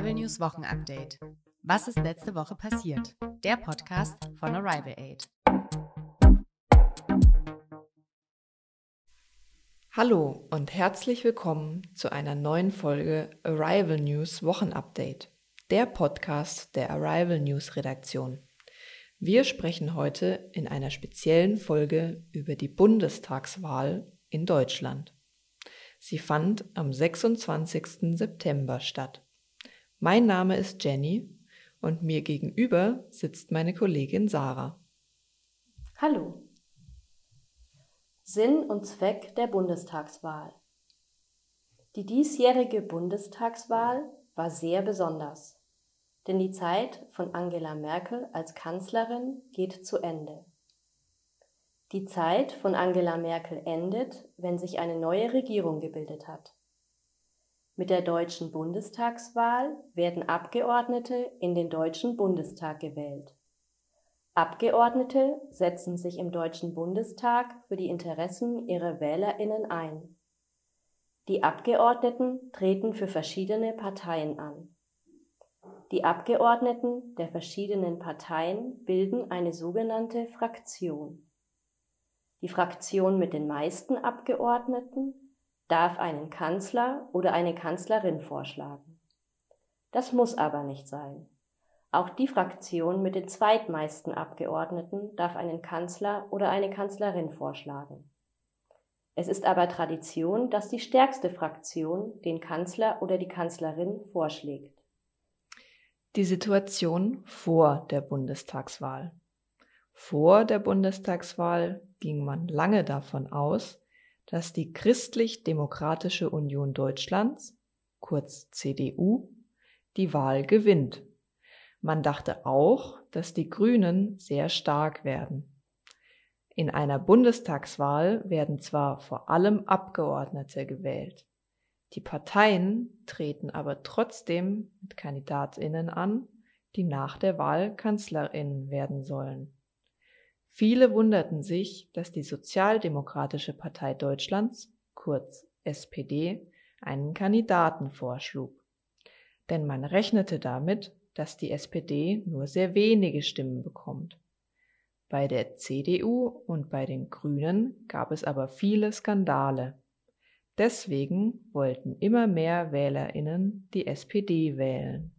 Arrival News Wochenupdate. Was ist letzte Woche passiert? Der Podcast von Arrival Aid. Hallo und herzlich willkommen zu einer neuen Folge Arrival News Wochenupdate, der Podcast der Arrival News Redaktion. Wir sprechen heute in einer speziellen Folge über die Bundestagswahl in Deutschland. Sie fand am 26. September statt. Mein Name ist Jenny und mir gegenüber sitzt meine Kollegin Sarah. Hallo. Sinn und Zweck der Bundestagswahl. Die diesjährige Bundestagswahl war sehr besonders, denn die Zeit von Angela Merkel als Kanzlerin geht zu Ende. Die Zeit von Angela Merkel endet, wenn sich eine neue Regierung gebildet hat. Mit der deutschen Bundestagswahl werden Abgeordnete in den Deutschen Bundestag gewählt. Abgeordnete setzen sich im Deutschen Bundestag für die Interessen ihrer Wählerinnen ein. Die Abgeordneten treten für verschiedene Parteien an. Die Abgeordneten der verschiedenen Parteien bilden eine sogenannte Fraktion. Die Fraktion mit den meisten Abgeordneten darf einen Kanzler oder eine Kanzlerin vorschlagen. Das muss aber nicht sein. Auch die Fraktion mit den zweitmeisten Abgeordneten darf einen Kanzler oder eine Kanzlerin vorschlagen. Es ist aber Tradition, dass die stärkste Fraktion den Kanzler oder die Kanzlerin vorschlägt. Die Situation vor der Bundestagswahl. Vor der Bundestagswahl ging man lange davon aus, dass die Christlich-Demokratische Union Deutschlands, kurz CDU, die Wahl gewinnt. Man dachte auch, dass die Grünen sehr stark werden. In einer Bundestagswahl werden zwar vor allem Abgeordnete gewählt. Die Parteien treten aber trotzdem mit Kandidatinnen an, die nach der Wahl Kanzlerinnen werden sollen. Viele wunderten sich, dass die Sozialdemokratische Partei Deutschlands, kurz SPD, einen Kandidaten vorschlug. Denn man rechnete damit, dass die SPD nur sehr wenige Stimmen bekommt. Bei der CDU und bei den Grünen gab es aber viele Skandale. Deswegen wollten immer mehr Wählerinnen die SPD wählen.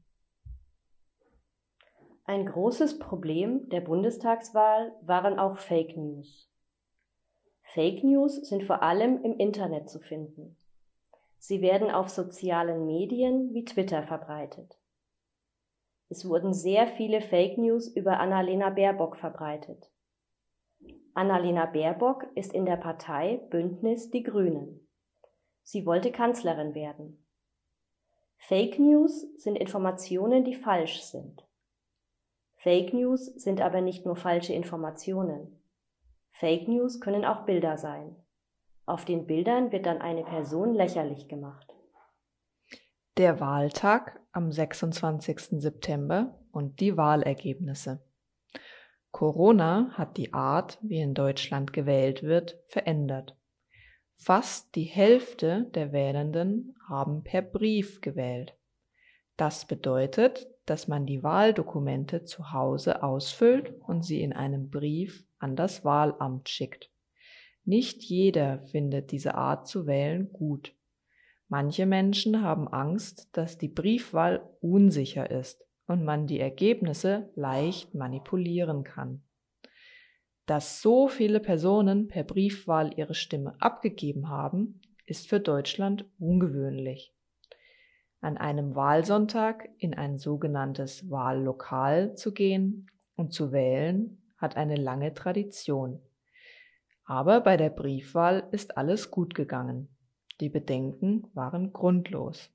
Ein großes Problem der Bundestagswahl waren auch Fake News. Fake News sind vor allem im Internet zu finden. Sie werden auf sozialen Medien wie Twitter verbreitet. Es wurden sehr viele Fake News über Annalena Baerbock verbreitet. Annalena Baerbock ist in der Partei Bündnis Die Grünen. Sie wollte Kanzlerin werden. Fake News sind Informationen, die falsch sind. Fake News sind aber nicht nur falsche Informationen. Fake News können auch Bilder sein. Auf den Bildern wird dann eine Person lächerlich gemacht. Der Wahltag am 26. September und die Wahlergebnisse. Corona hat die Art, wie in Deutschland gewählt wird, verändert. Fast die Hälfte der Wählenden haben per Brief gewählt. Das bedeutet, dass man die Wahldokumente zu Hause ausfüllt und sie in einem Brief an das Wahlamt schickt. Nicht jeder findet diese Art zu wählen gut. Manche Menschen haben Angst, dass die Briefwahl unsicher ist und man die Ergebnisse leicht manipulieren kann. Dass so viele Personen per Briefwahl ihre Stimme abgegeben haben, ist für Deutschland ungewöhnlich an einem Wahlsonntag in ein sogenanntes Wahllokal zu gehen und zu wählen, hat eine lange Tradition. Aber bei der Briefwahl ist alles gut gegangen. Die Bedenken waren grundlos.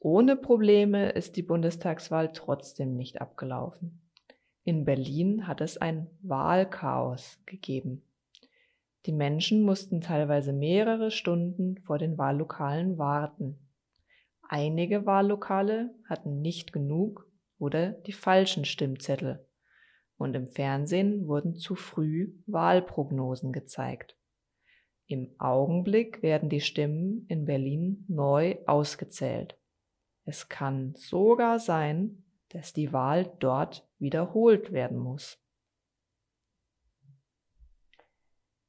Ohne Probleme ist die Bundestagswahl trotzdem nicht abgelaufen. In Berlin hat es ein Wahlchaos gegeben. Die Menschen mussten teilweise mehrere Stunden vor den Wahllokalen warten. Einige Wahllokale hatten nicht genug oder die falschen Stimmzettel und im Fernsehen wurden zu früh Wahlprognosen gezeigt. Im Augenblick werden die Stimmen in Berlin neu ausgezählt. Es kann sogar sein, dass die Wahl dort wiederholt werden muss.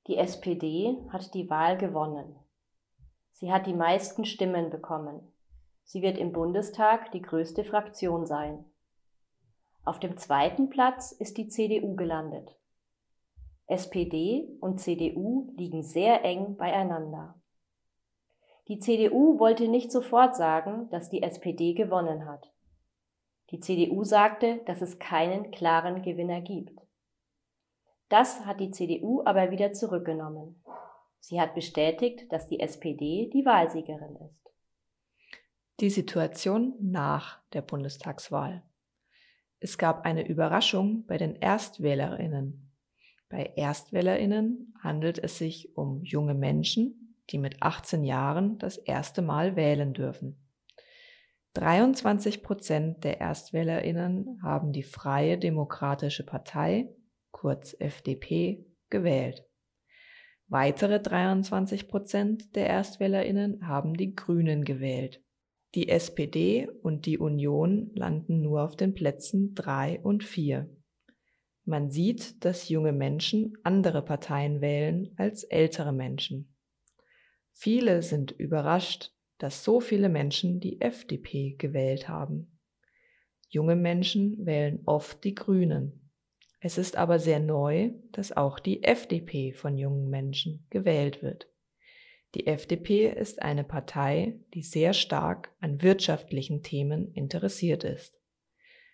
Die SPD hat die Wahl gewonnen. Sie hat die meisten Stimmen bekommen. Sie wird im Bundestag die größte Fraktion sein. Auf dem zweiten Platz ist die CDU gelandet. SPD und CDU liegen sehr eng beieinander. Die CDU wollte nicht sofort sagen, dass die SPD gewonnen hat. Die CDU sagte, dass es keinen klaren Gewinner gibt. Das hat die CDU aber wieder zurückgenommen. Sie hat bestätigt, dass die SPD die Wahlsiegerin ist. Die Situation nach der Bundestagswahl. Es gab eine Überraschung bei den Erstwählerinnen. Bei Erstwählerinnen handelt es sich um junge Menschen, die mit 18 Jahren das erste Mal wählen dürfen. 23 Prozent der Erstwählerinnen haben die Freie Demokratische Partei, kurz FDP, gewählt. Weitere 23 Prozent der Erstwählerinnen haben die Grünen gewählt. Die SPD und die Union landen nur auf den Plätzen 3 und 4. Man sieht, dass junge Menschen andere Parteien wählen als ältere Menschen. Viele sind überrascht, dass so viele Menschen die FDP gewählt haben. Junge Menschen wählen oft die Grünen. Es ist aber sehr neu, dass auch die FDP von jungen Menschen gewählt wird. Die FDP ist eine Partei, die sehr stark an wirtschaftlichen Themen interessiert ist.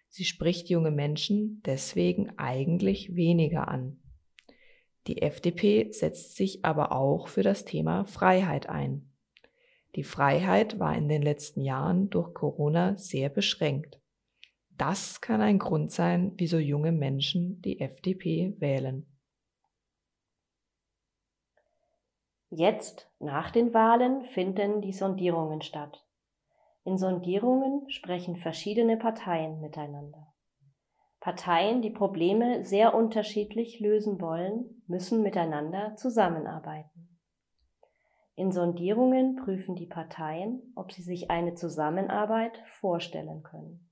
Sie spricht junge Menschen deswegen eigentlich weniger an. Die FDP setzt sich aber auch für das Thema Freiheit ein. Die Freiheit war in den letzten Jahren durch Corona sehr beschränkt. Das kann ein Grund sein, wieso junge Menschen die FDP wählen. Jetzt, nach den Wahlen, finden die Sondierungen statt. In Sondierungen sprechen verschiedene Parteien miteinander. Parteien, die Probleme sehr unterschiedlich lösen wollen, müssen miteinander zusammenarbeiten. In Sondierungen prüfen die Parteien, ob sie sich eine Zusammenarbeit vorstellen können.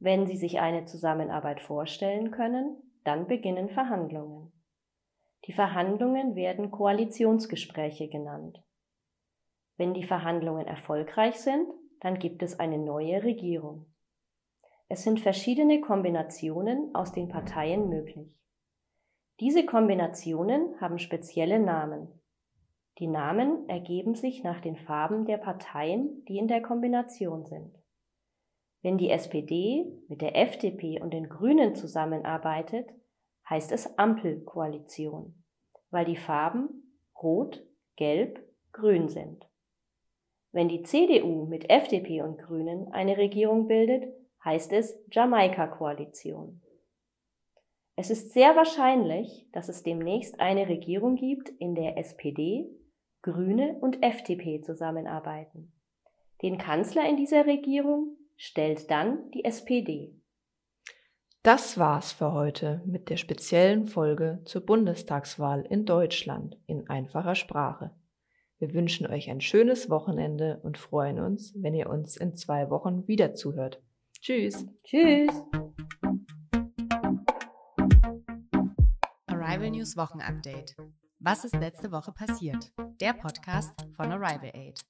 Wenn sie sich eine Zusammenarbeit vorstellen können, dann beginnen Verhandlungen. Die Verhandlungen werden Koalitionsgespräche genannt. Wenn die Verhandlungen erfolgreich sind, dann gibt es eine neue Regierung. Es sind verschiedene Kombinationen aus den Parteien möglich. Diese Kombinationen haben spezielle Namen. Die Namen ergeben sich nach den Farben der Parteien, die in der Kombination sind. Wenn die SPD mit der FDP und den Grünen zusammenarbeitet, heißt es Ampelkoalition, weil die Farben Rot, Gelb, Grün sind. Wenn die CDU mit FDP und Grünen eine Regierung bildet, heißt es Jamaika-Koalition. Es ist sehr wahrscheinlich, dass es demnächst eine Regierung gibt, in der SPD, Grüne und FDP zusammenarbeiten. Den Kanzler in dieser Regierung stellt dann die SPD. Das war's für heute mit der speziellen Folge zur Bundestagswahl in Deutschland in einfacher Sprache. Wir wünschen euch ein schönes Wochenende und freuen uns, wenn ihr uns in zwei Wochen wieder zuhört. Tschüss. Tschüss. Arrival News Wochenupdate. Was ist letzte Woche passiert? Der Podcast von Arrival Aid.